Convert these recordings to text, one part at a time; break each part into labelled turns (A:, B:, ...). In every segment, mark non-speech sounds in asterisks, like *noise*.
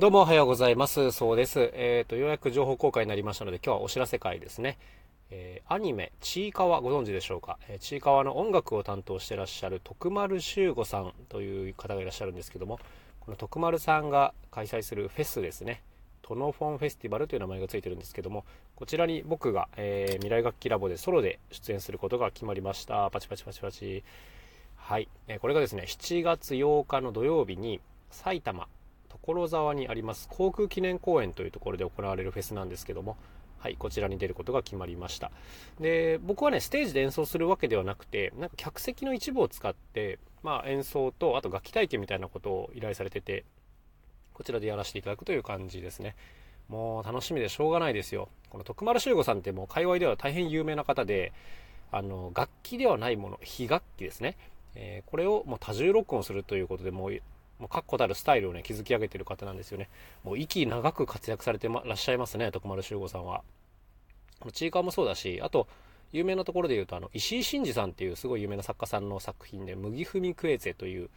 A: どうもおはようございます。そうです。えっ、ー、と、ようやく情報公開になりましたので、今日はお知らせ会ですね。えー、アニメ、ちいかわ、ご存知でしょうか、えー、ちいかわの音楽を担当してらっしゃる徳丸修吾さんという方がいらっしゃるんですけども、この徳丸さんが開催するフェスですね。トノフォンフェスティバルという名前がついてるんですけども、こちらに僕が、えー、未来楽器ラボでソロで出演することが決まりました。パチパチパチパチ。はい。えこれがですね、7月8日の土曜日に、埼玉、所沢にあります航空記念公園というところで行われるフェスなんですけども、はい、こちらに出ることが決まりました。で、僕はね、ステージで演奏するわけではなくて、なんか客席の一部を使って、まあ演奏と、あと楽器体験みたいなことを依頼されてて、こちらでやらせていただくという感じですね。もう楽しみでしょうがないですよ。この徳丸修吾さんってもう界隈では大変有名な方で、あの、楽器ではないもの、非楽器ですね。えー、これをもう多重録音するということでもうもう確固たるスタイルをね、築き上げてる方なんですよね。もう息長く活躍されてまらっしゃいますね、徳丸修吾さんは。ちいかわもそうだし、あと、有名なところで言うと、あの、石井真二さんっていうすごい有名な作家さんの作品で、麦踏みクエゼという、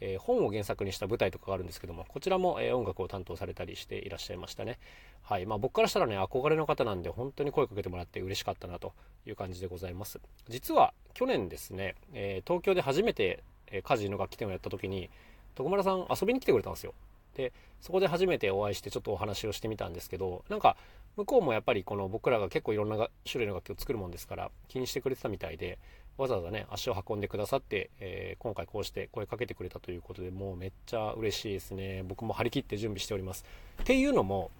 A: えー、本を原作にした舞台とかがあるんですけども、こちらも、えー、音楽を担当されたりしていらっしゃいましたね。はい。まあ僕からしたらね、憧れの方なんで、本当に声かけてもらって嬉しかったなという感じでございます。実は、去年ですね、えー、東京で初めて、え家事の楽器店をやった時に、徳丸さん遊びに来てくれたんですよ。で、そこで初めてお会いしてちょっとお話をしてみたんですけど、なんか、向こうもやっぱりこの僕らが結構いろんな種類の楽器を作るもんですから気にしてくれてたみたいで、わざわざね、足を運んでくださって、えー、今回こうして声かけてくれたということで、もうめっちゃ嬉しいですね。僕も張り切って準備しております。っていうのも、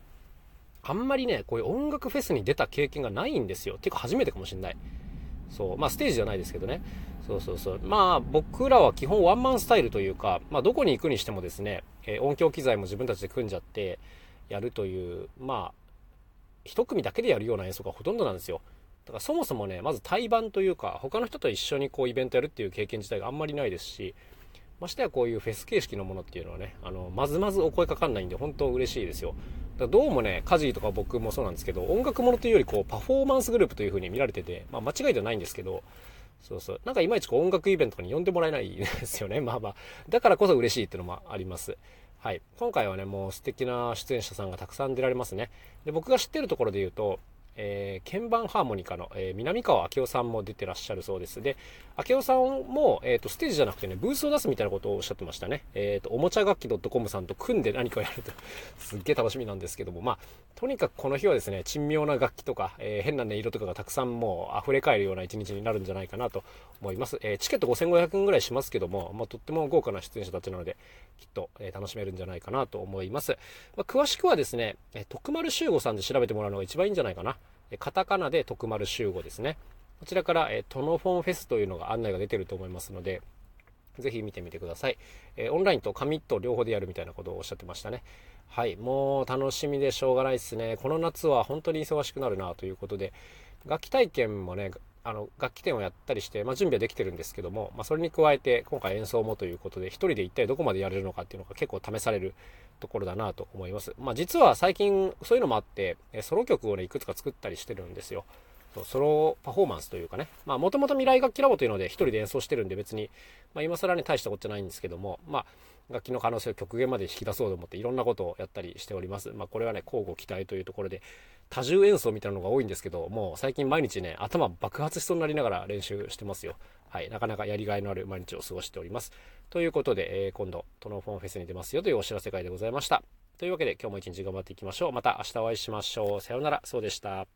A: あんまりね、こういう音楽フェスに出た経験がないんですよ。てか初めてかもしんない。そう。まあステージじゃないですけどね。そうそうそう。まあ僕らは基本ワンマンスタイルというか、まあどこに行くにしてもですね、えー、音響機材も自分たちで組んじゃってやるという、まあ、一組だけでやるような演奏がほとんどなんですよ。だからそもそもね、まず対バンというか、他の人と一緒にこうイベントやるっていう経験自体があんまりないですし、ましてやこういうフェス形式のものっていうのはね、あの、まずまずお声かかんないんで、本当嬉しいですよ。だどうもね、カジーとか僕もそうなんですけど、音楽ものというよりこう、パフォーマンスグループという風に見られてて、まあ間違いではないんですけど、そうそう。なんかいまいちこう音楽イベントに呼んでもらえないですよね。*laughs* まあまあ。だからこそ嬉しいっていうのもあります。はい。今回はね、もう素敵な出演者さんがたくさん出られますね。で、僕が知ってるところで言うと、えー、鍵盤ハーモニカの、えー、南川明夫さんも出てらっしゃるそうです。で、明夫さんも、え、ー、と、ステージじゃなくてね、ブースを出すみたいなことをおっしゃってましたね。えっ、と、おもちゃ楽器 .com さんと組んで何かをやると *laughs* すっげえ楽しみなんですけども、まあ、とにかくこの日はですね、珍妙な楽器とか、え変な音色とかがたくさんもう溢れ返るような一日になるんじゃないかなと思います。えチケット5500円ぐらいしますけども、まあ、とっても豪華な出演者たちなので、きっと、え楽しめるんじゃないかなと思います。まあ、詳しくはですね、え徳丸修吾さんで調べてもらうのが一番いいんじゃないかな。カタカナで徳丸集合ですね。こちらから、えトノフォンフェスというのが案内が出てると思いますので、ぜひ見てみてください。えオンラインと紙と両方でやるみたいなことをおっしゃってましたね。はい、もう楽しみでしょうがないですね。この夏は本当に忙しくなるなということで、楽器体験もね、あの、楽器店をやったりして、まあ、準備はできてるんですけども、まあ、それに加えて、今回演奏もということで、一人で一体どこまでやれるのかっていうのが結構試されるところだなと思います。まあ、実は最近そういうのもあって、ソロ曲をね、いくつか作ったりしてるんですよ。ソロパフォーマンスというかね。まあ、もともと未来楽器ラボというので一人で演奏してるんで別に、まあ、今更ね、大したことじゃないんですけども、まあ、楽器の可能性を極限まで引き出そうと思っていろんなことをやったりしております。まあ、これはね、交互期待というところで、多重演奏みたいなのが多いんですけど、もう最近毎日ね、頭爆発しそうになりながら練習してますよ。はい、なかなかやりがいのある毎日を過ごしております。ということで、えー、今度、トノフォンフェスに出ますよというお知らせ会でございました。というわけで今日も一日頑張っていきましょう。また明日お会いしましょう。さようなら。そうでした。